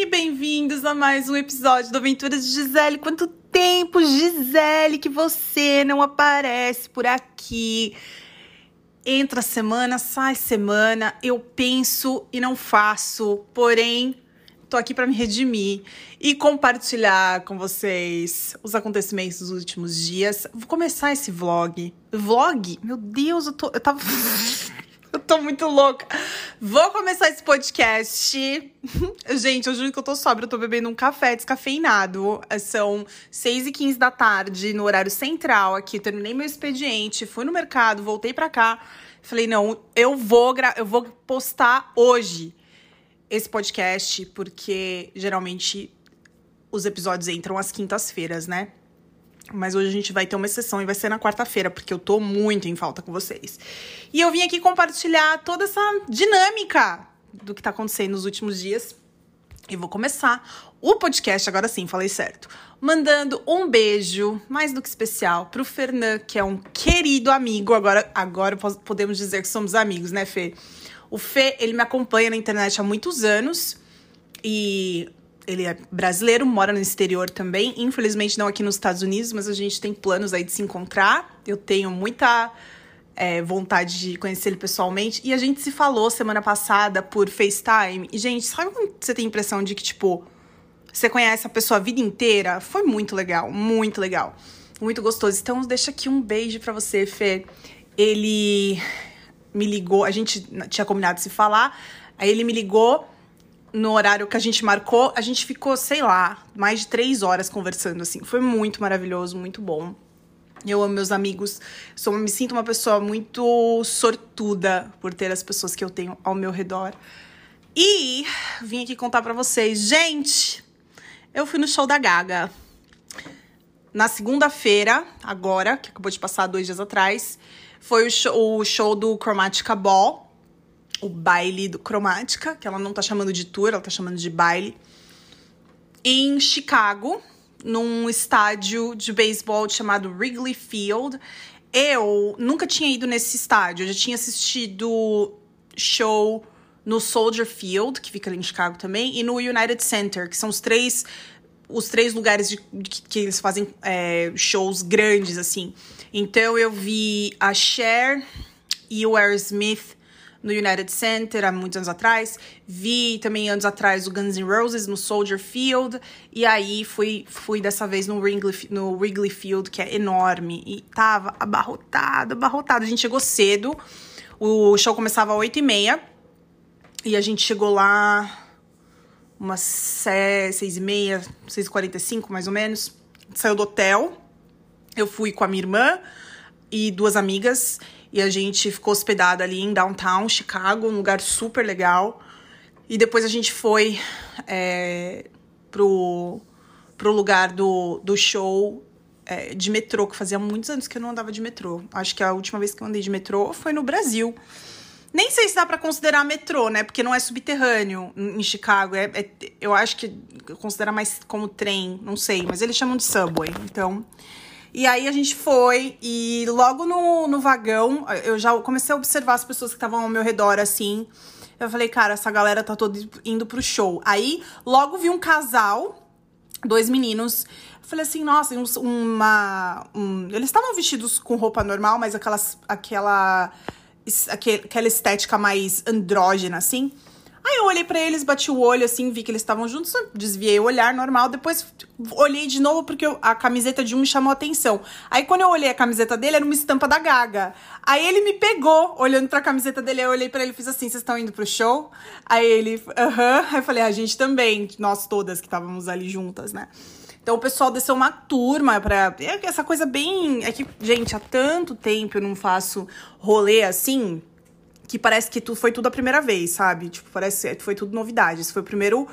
e bem-vindos a mais um episódio do Aventuras de Gisele. Quanto tempo, Gisele, que você não aparece por aqui? Entra semana, sai semana, eu penso e não faço, porém tô aqui para me redimir e compartilhar com vocês os acontecimentos dos últimos dias. Vou começar esse vlog. Vlog? Meu Deus, eu tô eu tava Eu tô muito louca. Vou começar esse podcast. Gente, eu juro que eu tô sóbria. Eu tô bebendo um café descafeinado. São 6 e 15 da tarde, no horário central aqui. Terminei meu expediente, fui no mercado, voltei pra cá. Falei, não, eu vou, eu vou postar hoje esse podcast, porque geralmente os episódios entram às quintas-feiras, né? Mas hoje a gente vai ter uma exceção e vai ser na quarta-feira, porque eu tô muito em falta com vocês. E eu vim aqui compartilhar toda essa dinâmica do que tá acontecendo nos últimos dias. E vou começar o podcast, agora sim, falei certo. Mandando um beijo, mais do que especial, pro Fernan, que é um querido amigo. Agora, agora podemos dizer que somos amigos, né, Fê? O Fê, ele me acompanha na internet há muitos anos. E ele é brasileiro, mora no exterior também. Infelizmente não aqui nos Estados Unidos, mas a gente tem planos aí de se encontrar. Eu tenho muita é, vontade de conhecer ele pessoalmente. E a gente se falou semana passada por FaceTime. E, gente, sabe quando você tem a impressão de que, tipo, você conhece a pessoa a vida inteira? Foi muito legal, muito legal. Muito gostoso. Então, deixa aqui um beijo para você, Fê. Ele me ligou, a gente tinha combinado de se falar. Aí ele me ligou no horário que a gente marcou, a gente ficou, sei lá, mais de três horas conversando, assim. Foi muito maravilhoso, muito bom. Eu amo meus amigos, sou, me sinto uma pessoa muito sortuda por ter as pessoas que eu tenho ao meu redor. E vim aqui contar para vocês, gente, eu fui no show da Gaga. Na segunda-feira, agora, que acabou de passar dois dias atrás, foi o show, o show do Chromatica Ball, o baile do Cromática, que ela não tá chamando de tour, ela tá chamando de baile, em Chicago, num estádio de beisebol chamado Wrigley Field. Eu nunca tinha ido nesse estádio, eu já tinha assistido show no Soldier Field, que fica ali em Chicago também, e no United Center, que são os três os três lugares de, que, que eles fazem é, shows grandes, assim. Então eu vi a Cher e o Aerosmith no United Center há muitos anos atrás. Vi também anos atrás o Guns N' Roses no Soldier Field. E aí fui, fui dessa vez no Wrigley, no Wrigley Field, que é enorme. E tava abarrotado, abarrotado. A gente chegou cedo. O show começava às 8h30. E a gente chegou lá umas 6h30, 6h45 mais ou menos. Saiu do hotel. Eu fui com a minha irmã e duas amigas. E a gente ficou hospedada ali em downtown Chicago, um lugar super legal. E depois a gente foi é, pro, pro lugar do, do show é, de metrô, que fazia muitos anos que eu não andava de metrô. Acho que a última vez que eu andei de metrô foi no Brasil. Nem sei se dá para considerar metrô, né? Porque não é subterrâneo em Chicago. É, é, eu acho que considera mais como trem, não sei. Mas eles chamam de subway. Então, e aí a gente foi e logo no, no vagão, eu já comecei a observar as pessoas que estavam ao meu redor, assim. Eu falei, cara, essa galera tá toda indo pro show. Aí logo vi um casal, dois meninos. Eu falei assim, nossa, uma. Um, eles estavam vestidos com roupa normal, mas aquelas, aquela, aquela estética mais andrógena, assim. Aí eu olhei para eles, bati o olho assim, vi que eles estavam juntos, desviei o olhar normal, depois olhei de novo porque a camiseta de um me chamou a atenção. Aí quando eu olhei a camiseta dele, era uma estampa da Gaga. Aí ele me pegou, olhando pra camiseta dele, eu olhei para ele e fiz assim: "Vocês estão indo pro show?" Aí ele, aham. Aí eu falei: "A gente também, nós todas que estávamos ali juntas, né?" Então o pessoal desceu uma turma pra. É essa coisa bem. É que, gente, há tanto tempo eu não faço rolê assim que parece que tu, foi tudo a primeira vez, sabe? Tipo, parece que foi tudo novidade. Esse foi o primeiro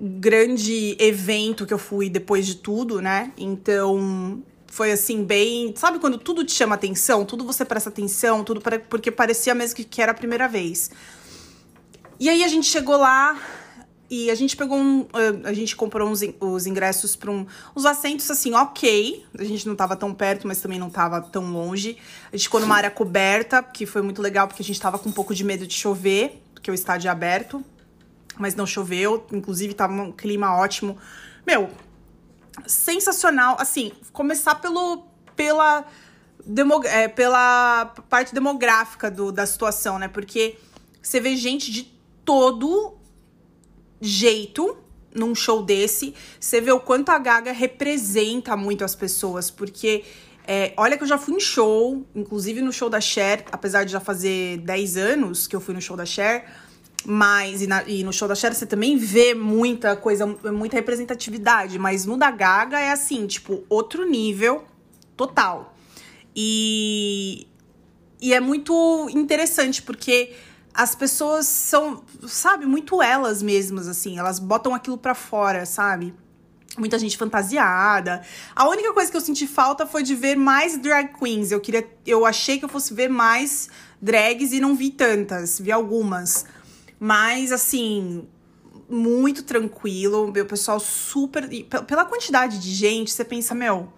grande evento que eu fui depois de tudo, né? Então, foi assim, bem. Sabe quando tudo te chama atenção? Tudo você presta atenção, tudo porque parecia mesmo que, que era a primeira vez. E aí a gente chegou lá, e a gente pegou um. A gente comprou uns, os ingressos para um. Os assentos, assim, ok. A gente não tava tão perto, mas também não tava tão longe. A gente ficou numa área coberta, que foi muito legal, porque a gente tava com um pouco de medo de chover, porque o estádio é aberto. mas não choveu. Inclusive, tava um clima ótimo. Meu, sensacional. Assim, começar pelo, pela, demo, é, pela parte demográfica do, da situação, né? Porque você vê gente de todo jeito num show desse. Você vê o quanto a Gaga representa muito as pessoas, porque é, olha que eu já fui em show, inclusive no show da Cher, apesar de já fazer 10 anos que eu fui no show da Cher. Mas, e, na, e, no show da Cher você também vê muita coisa, muita representatividade. Mas no da Gaga é assim, tipo, outro nível total. E, e é muito interessante, porque as pessoas são, sabe, muito elas mesmas, assim. Elas botam aquilo pra fora, sabe? Muita gente fantasiada. A única coisa que eu senti falta foi de ver mais drag queens. Eu queria, eu achei que eu fosse ver mais drags e não vi tantas, vi algumas. Mas, assim, muito tranquilo. Meu pessoal super. Pela quantidade de gente, você pensa, meu,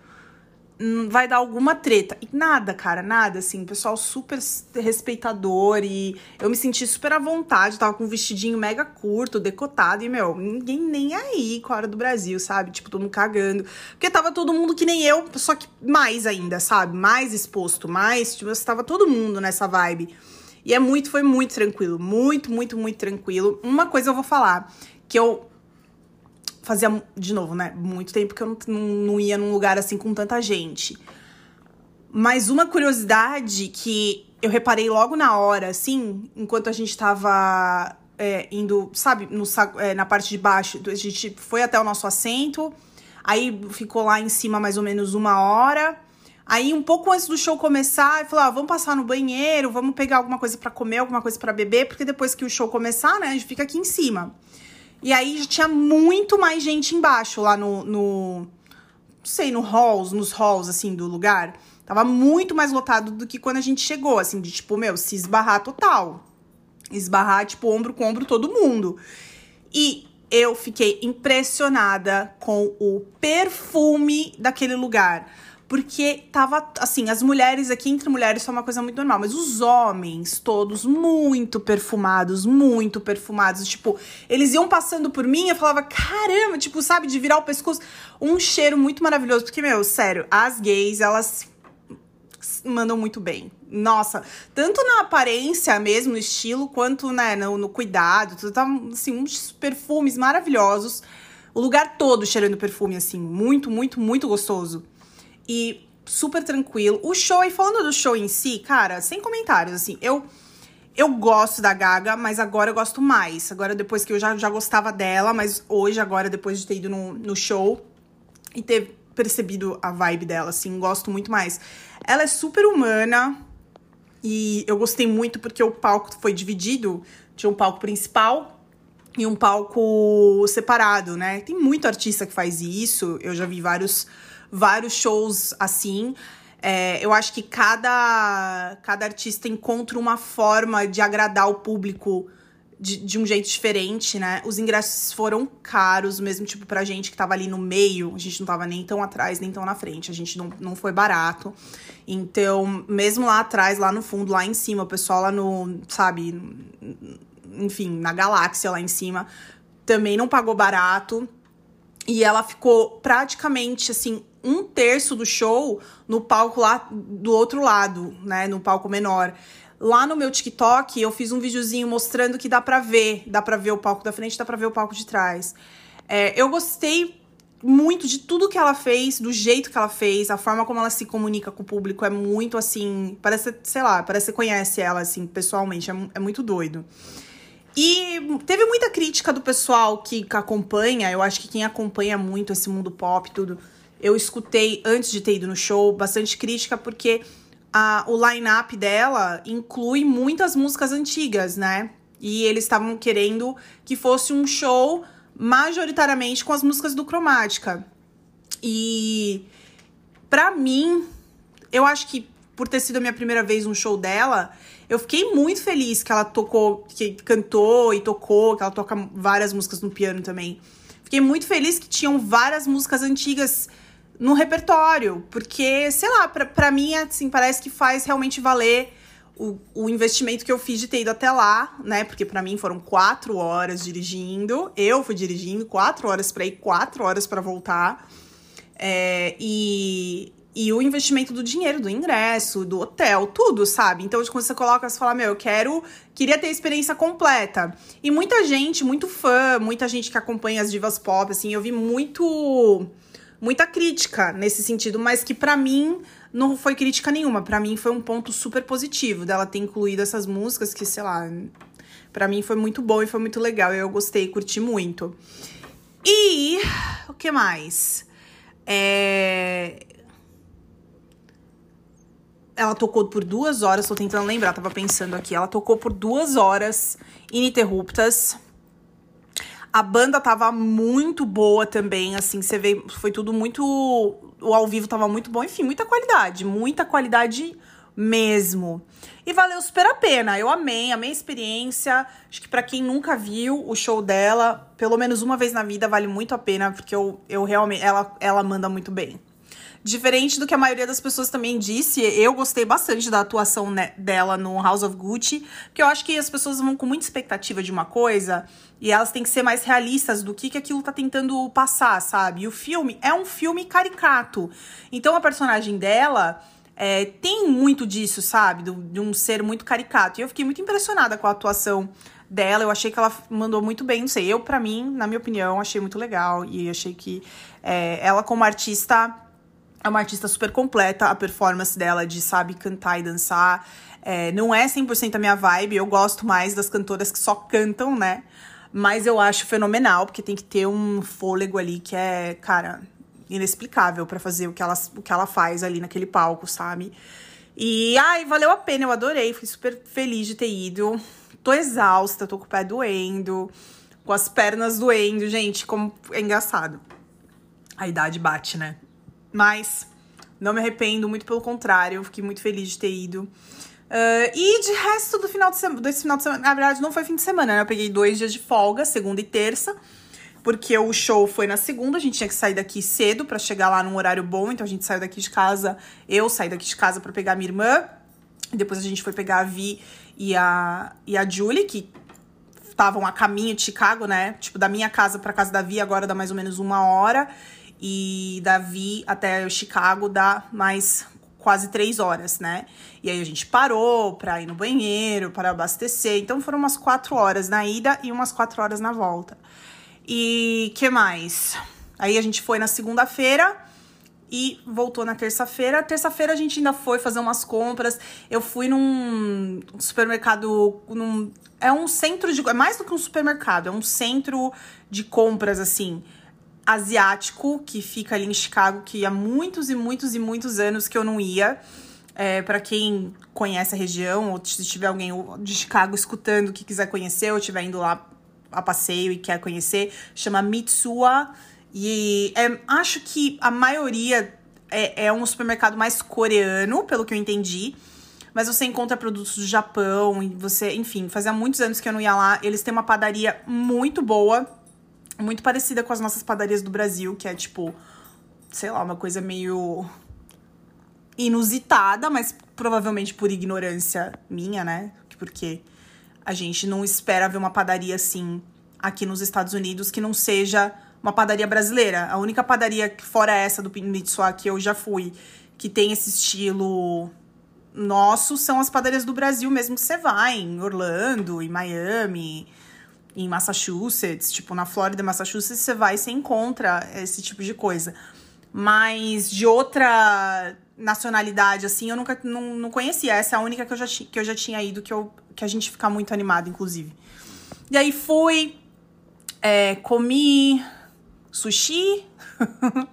vai dar alguma treta. E nada, cara, nada, assim, pessoal super respeitador e eu me senti super à vontade, tava com um vestidinho mega curto, decotado e, meu, ninguém nem aí com a hora do Brasil, sabe? Tipo, todo mundo cagando. Porque tava todo mundo que nem eu, só que mais ainda, sabe? Mais exposto, mais, tipo, tava todo mundo nessa vibe. E é muito, foi muito tranquilo. Muito, muito, muito tranquilo. Uma coisa eu vou falar, que eu fazia, de novo, né? Muito tempo que eu não, não ia num lugar assim com tanta gente. Mas uma curiosidade que eu reparei logo na hora, assim, enquanto a gente tava é, indo, sabe, no, é, na parte de baixo, a gente foi até o nosso assento, aí ficou lá em cima mais ou menos uma hora. Aí, um pouco antes do show começar, eu falei: ah, vamos passar no banheiro, vamos pegar alguma coisa para comer, alguma coisa para beber, porque depois que o show começar, né, a gente fica aqui em cima. E aí já tinha muito mais gente embaixo, lá no. no não sei, no halls, nos halls, assim, do lugar. Tava muito mais lotado do que quando a gente chegou, assim, de tipo, meu, se esbarrar total. Esbarrar, tipo, ombro com ombro todo mundo. E eu fiquei impressionada com o perfume daquele lugar. Porque tava, assim, as mulheres aqui, entre mulheres, são uma coisa muito normal. Mas os homens, todos muito perfumados, muito perfumados. Tipo, eles iam passando por mim, eu falava, caramba, tipo, sabe, de virar o pescoço. Um cheiro muito maravilhoso. Porque, meu, sério, as gays, elas mandam muito bem. Nossa, tanto na aparência mesmo, no estilo, quanto, né, no, no cuidado. Tudo tá, assim, uns perfumes maravilhosos. O lugar todo cheirando perfume, assim, muito, muito, muito gostoso e super tranquilo. O show, e falando do show em si, cara, sem comentários, assim, eu eu gosto da Gaga, mas agora eu gosto mais. Agora, depois que eu já, já gostava dela, mas hoje, agora, depois de ter ido no, no show e ter percebido a vibe dela, assim, gosto muito mais. Ela é super humana e eu gostei muito porque o palco foi dividido. Tinha um palco principal e um palco separado, né? Tem muito artista que faz isso. Eu já vi vários vários shows assim. É, eu acho que cada, cada artista encontra uma forma de agradar o público de, de, um jeito diferente, né? Os ingressos foram caros, mesmo tipo pra gente que tava ali no meio, a gente não tava nem tão atrás, nem tão na frente, a gente não, não foi barato. Então, mesmo lá atrás, lá no fundo, lá em cima, o pessoal lá no, sabe, enfim, na galáxia lá em cima, também não pagou barato. E ela ficou praticamente assim um terço do show no palco lá do outro lado, né? No palco menor. Lá no meu TikTok, eu fiz um videozinho mostrando que dá pra ver. Dá pra ver o palco da frente, dá pra ver o palco de trás. É, eu gostei muito de tudo que ela fez, do jeito que ela fez, a forma como ela se comunica com o público é muito assim. Parece, sei lá, parece que você conhece ela assim, pessoalmente. É, é muito doido. E teve muita crítica do pessoal que acompanha, eu acho que quem acompanha muito esse mundo pop tudo, eu escutei antes de ter ido no show bastante crítica porque a, o line-up dela inclui muitas músicas antigas, né? E eles estavam querendo que fosse um show majoritariamente com as músicas do Cromática. E para mim, eu acho que por ter sido a minha primeira vez no show dela, eu fiquei muito feliz que ela tocou, que cantou e tocou, que ela toca várias músicas no piano também. Fiquei muito feliz que tinham várias músicas antigas no repertório, porque, sei lá, pra mim, assim, parece que faz realmente valer o, o investimento que eu fiz de ter ido até lá, né? Porque para mim foram quatro horas dirigindo. Eu fui dirigindo quatro horas para ir, quatro horas para voltar. É, e, e o investimento do dinheiro, do ingresso, do hotel, tudo, sabe? Então, quando você coloca, você fala, meu, eu quero, queria ter a experiência completa. E muita gente, muito fã, muita gente que acompanha as divas pop, assim, eu vi muito, muita crítica nesse sentido, mas que para mim não foi crítica nenhuma. para mim foi um ponto super positivo dela ter incluído essas músicas que, sei lá, para mim foi muito bom e foi muito legal. Eu gostei, curti muito. E o que mais? É ela tocou por duas horas, tô tentando lembrar, tava pensando aqui. Ela tocou por duas horas ininterruptas. A banda tava muito boa também, assim, você vê, foi tudo muito. O ao vivo tava muito bom, enfim, muita qualidade, muita qualidade mesmo. E valeu super a pena. Eu amei, amei a experiência. Acho que para quem nunca viu o show dela, pelo menos uma vez na vida vale muito a pena, porque eu, eu realmente ela ela manda muito bem. Diferente do que a maioria das pessoas também disse, eu gostei bastante da atuação né, dela no House of Gucci, porque eu acho que as pessoas vão com muita expectativa de uma coisa e elas têm que ser mais realistas do que, que aquilo tá tentando passar, sabe? E o filme é um filme caricato. Então a personagem dela é, tem muito disso, sabe? De um ser muito caricato. E eu fiquei muito impressionada com a atuação dela. Eu achei que ela mandou muito bem. Não sei, eu, para mim, na minha opinião, achei muito legal. E achei que é, ela, como artista é uma artista super completa, a performance dela de sabe cantar e dançar. É, não é 100% a minha vibe, eu gosto mais das cantoras que só cantam, né? Mas eu acho fenomenal, porque tem que ter um fôlego ali que é, cara, inexplicável para fazer o que, ela, o que ela faz ali naquele palco, sabe? E, ai, valeu a pena, eu adorei, fui super feliz de ter ido. Tô exausta, tô com o pé doendo, com as pernas doendo, gente, como é engraçado. A idade bate, né? Mas não me arrependo, muito pelo contrário, eu fiquei muito feliz de ter ido. Uh, e de resto do final de semana, desse final de semana, na verdade não foi fim de semana, né? Eu peguei dois dias de folga, segunda e terça, porque o show foi na segunda, a gente tinha que sair daqui cedo para chegar lá num horário bom, então a gente saiu daqui de casa, eu saí daqui de casa para pegar minha irmã, depois a gente foi pegar a Vi e a, e a Julie, que estavam a caminho de Chicago, né? Tipo, da minha casa pra casa da Vi, agora dá mais ou menos uma hora e Davi até Chicago dá mais quase três horas, né? E aí a gente parou pra ir no banheiro, para abastecer. Então foram umas quatro horas na ida e umas quatro horas na volta. E que mais? Aí a gente foi na segunda-feira e voltou na terça-feira. Terça-feira a gente ainda foi fazer umas compras. Eu fui num supermercado, num, é um centro de, é mais do que um supermercado, é um centro de compras assim asiático que fica ali em Chicago, que há muitos e muitos e muitos anos que eu não ia. É, para quem conhece a região, ou se tiver alguém de Chicago escutando que quiser conhecer, ou estiver indo lá a passeio e quer conhecer, chama Mitsuwa. E é, acho que a maioria é, é um supermercado mais coreano, pelo que eu entendi mas você encontra produtos do Japão você, enfim, fazia muitos anos que eu não ia lá. Eles têm uma padaria muito boa muito parecida com as nossas padarias do Brasil, que é tipo, sei lá, uma coisa meio inusitada, mas provavelmente por ignorância minha, né? Porque a gente não espera ver uma padaria assim aqui nos Estados Unidos que não seja uma padaria brasileira. A única padaria fora essa do Mitsuá que eu já fui, que tem esse estilo nosso, são as padarias do Brasil mesmo que você vai, em Orlando, em Miami, em Massachusetts, tipo, na Flórida, Massachusetts, você vai e você encontra esse tipo de coisa. Mas de outra nacionalidade, assim, eu nunca não, não conhecia. Essa é a única que eu já, que eu já tinha ido, que, eu, que a gente fica muito animado, inclusive. E aí fui, é, comi sushi.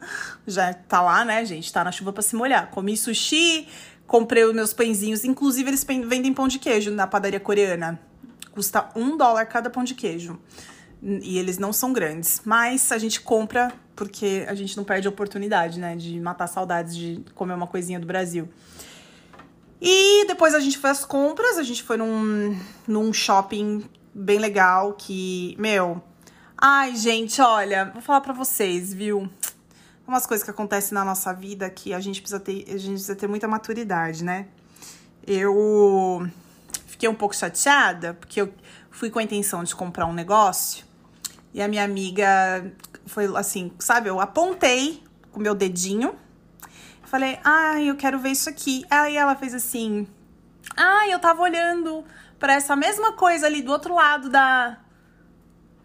já tá lá, né, gente? Tá na chuva para se molhar. Comi sushi, comprei os meus pãezinhos. Inclusive, eles vendem pão de queijo na padaria coreana. Custa um dólar cada pão de queijo. E eles não são grandes. Mas a gente compra porque a gente não perde a oportunidade, né? De matar saudades de comer uma coisinha do Brasil. E depois a gente foi às compras. A gente foi num, num shopping bem legal que, meu. Ai, gente, olha, vou falar pra vocês, viu? Umas coisas que acontecem na nossa vida que a gente precisa ter, a gente precisa ter muita maturidade, né? eu fiquei um pouco chateada, porque eu fui com a intenção de comprar um negócio e a minha amiga foi assim, sabe? Eu apontei com meu dedinho, falei, ai, eu quero ver isso aqui. Aí ela fez assim, ai, eu tava olhando para essa mesma coisa ali do outro lado da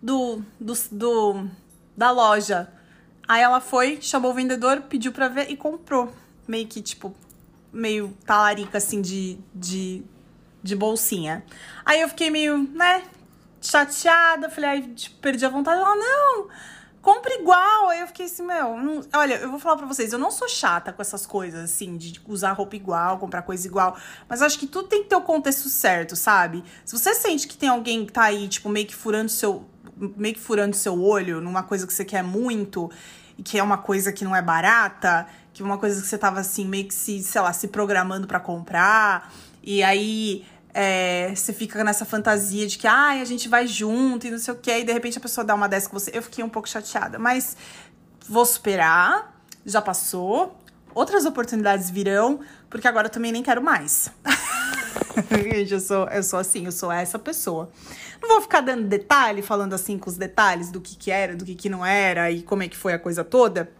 do, do, do da loja. Aí ela foi, chamou o vendedor, pediu pra ver e comprou. Meio que, tipo, meio talarica, assim, de, de, de bolsinha. Aí eu fiquei meio, né, chateada. Falei, ai, tipo, perdi a vontade. Ela, não, compra igual. Aí eu fiquei assim, meu, não... olha, eu vou falar pra vocês, eu não sou chata com essas coisas, assim, de usar roupa igual, comprar coisa igual. Mas acho que tudo tem que ter o contexto certo, sabe? Se você sente que tem alguém que tá aí, tipo, meio que furando seu meio que furando seu olho numa coisa que você quer muito e que é uma coisa que não é barata, que é uma coisa que você tava assim, meio que se, sei lá, se programando para comprar, e aí é, você fica nessa fantasia de que ai, a gente vai junto e não sei o que, e de repente a pessoa dá uma dessa com você. Eu fiquei um pouco chateada, mas vou superar, já passou, outras oportunidades virão, porque agora eu também nem quero mais. Gente, eu sou, eu sou assim, eu sou essa pessoa. Não vou ficar dando detalhe, falando assim com os detalhes do que, que era, do que, que não era e como é que foi a coisa toda,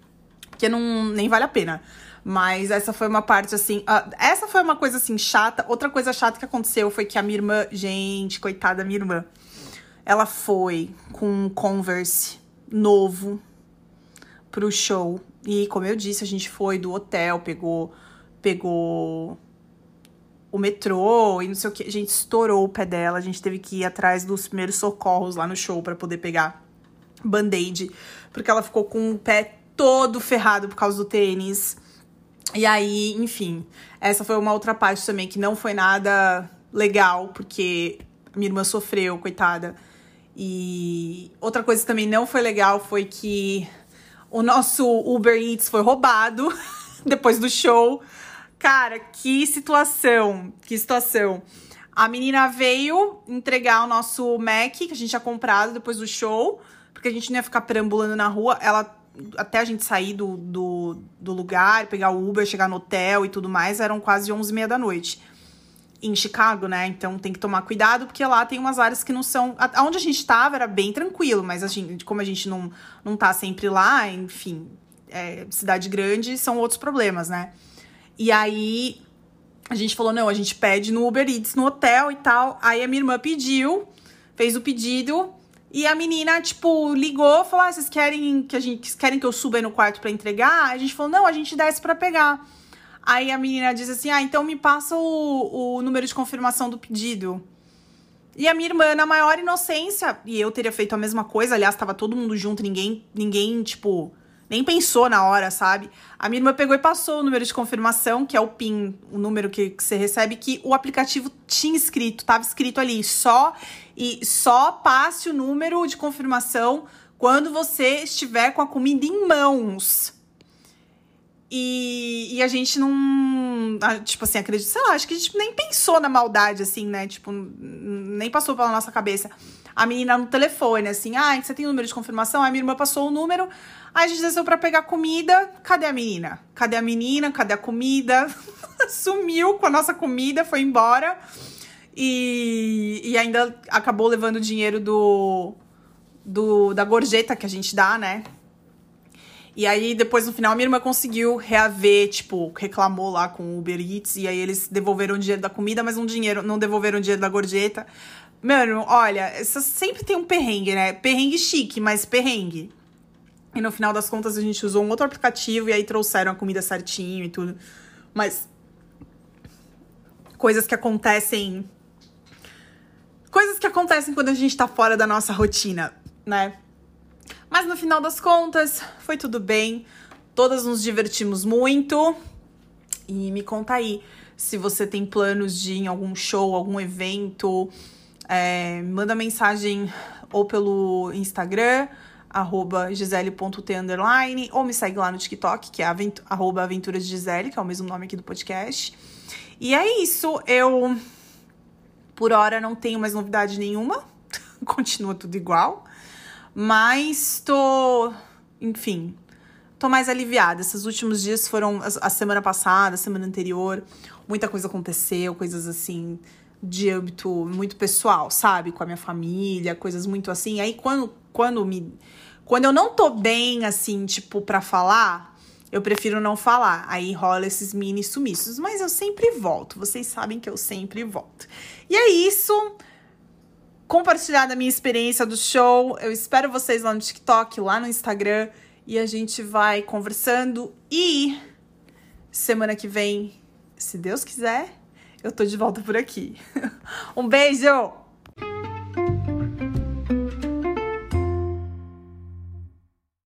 porque não, nem vale a pena. Mas essa foi uma parte assim. Uh, essa foi uma coisa assim chata. Outra coisa chata que aconteceu foi que a minha irmã, gente, coitada da minha irmã, ela foi com um Converse novo pro show. E como eu disse, a gente foi do hotel, pegou pegou o metrô e não sei o que. A gente estourou o pé dela, a gente teve que ir atrás dos primeiros socorros lá no show para poder pegar band-aid, porque ela ficou com o pé todo ferrado por causa do tênis. E aí, enfim, essa foi uma outra parte também que não foi nada legal, porque minha irmã sofreu, coitada. E outra coisa que também não foi legal foi que o nosso Uber Eats foi roubado depois do show. Cara, que situação, que situação. A menina veio entregar o nosso Mac que a gente tinha comprado depois do show, porque a gente não ia ficar perambulando na rua. Ela, até a gente sair do, do, do lugar, pegar o Uber, chegar no hotel e tudo mais, eram quase 11 e meia da noite. Em Chicago, né? Então tem que tomar cuidado, porque lá tem umas áreas que não são. Onde a gente tava era bem tranquilo, mas a gente, como a gente não, não tá sempre lá, enfim, é, cidade grande, são outros problemas, né? E aí a gente falou: não, a gente pede no Uber Eats no hotel e tal. Aí a minha irmã pediu, fez o pedido. E a menina, tipo, ligou, falou: ah, vocês querem que a gente querem que eu suba aí no quarto para entregar? A gente falou: não, a gente desce para pegar. Aí a menina diz assim: ah, então me passa o, o número de confirmação do pedido. E a minha irmã, na maior inocência, e eu teria feito a mesma coisa, aliás, tava todo mundo junto, ninguém, ninguém, tipo, nem pensou na hora, sabe? A minha irmã pegou e passou o número de confirmação, que é o PIN, o número que, que você recebe, que o aplicativo tinha escrito, tava escrito ali, só e só passe o número de confirmação quando você estiver com a comida em mãos. E, e a gente não. Tipo assim, acredito, sei lá, acho que a gente nem pensou na maldade, assim, né? Tipo, nem passou pela nossa cabeça. A menina no telefone, assim, ah, você tem o número de confirmação? A minha irmã passou o número. Aí a gente desceu pra pegar comida. Cadê a menina? Cadê a menina? Cadê a comida? Sumiu com a nossa comida, foi embora. E, e ainda acabou levando o dinheiro do, do, da gorjeta que a gente dá, né? E aí, depois, no final, a minha irmã conseguiu reaver, tipo, reclamou lá com o Uber Eats, e aí eles devolveram o dinheiro da comida, mas não, dinheiro, não devolveram o dinheiro da gorjeta. Mano, olha, sempre tem um perrengue, né? Perrengue chique, mas perrengue. E no final das contas a gente usou um outro aplicativo e aí trouxeram a comida certinho e tudo. Mas coisas que acontecem coisas que acontecem quando a gente tá fora da nossa rotina, né? Mas no final das contas, foi tudo bem. Todas nos divertimos muito. E me conta aí se você tem planos de ir em algum show, algum evento. É, manda mensagem ou pelo Instagram arroba gisele.t underline, ou me segue lá no TikTok, que é arroba aventuras Gisele, que é o mesmo nome aqui do podcast. E é isso, eu por hora não tenho mais novidade nenhuma, continua tudo igual, mas tô, enfim, tô mais aliviada. Esses últimos dias foram a semana passada, a semana anterior, muita coisa aconteceu, coisas assim de âmbito muito pessoal, sabe? Com a minha família, coisas muito assim. Aí quando, quando me. Quando eu não tô bem, assim, tipo, pra falar, eu prefiro não falar. Aí rola esses mini sumiços. Mas eu sempre volto. Vocês sabem que eu sempre volto. E é isso. Compartilhar da minha experiência do show. Eu espero vocês lá no TikTok, lá no Instagram. E a gente vai conversando. E semana que vem, se Deus quiser, eu tô de volta por aqui. um beijo!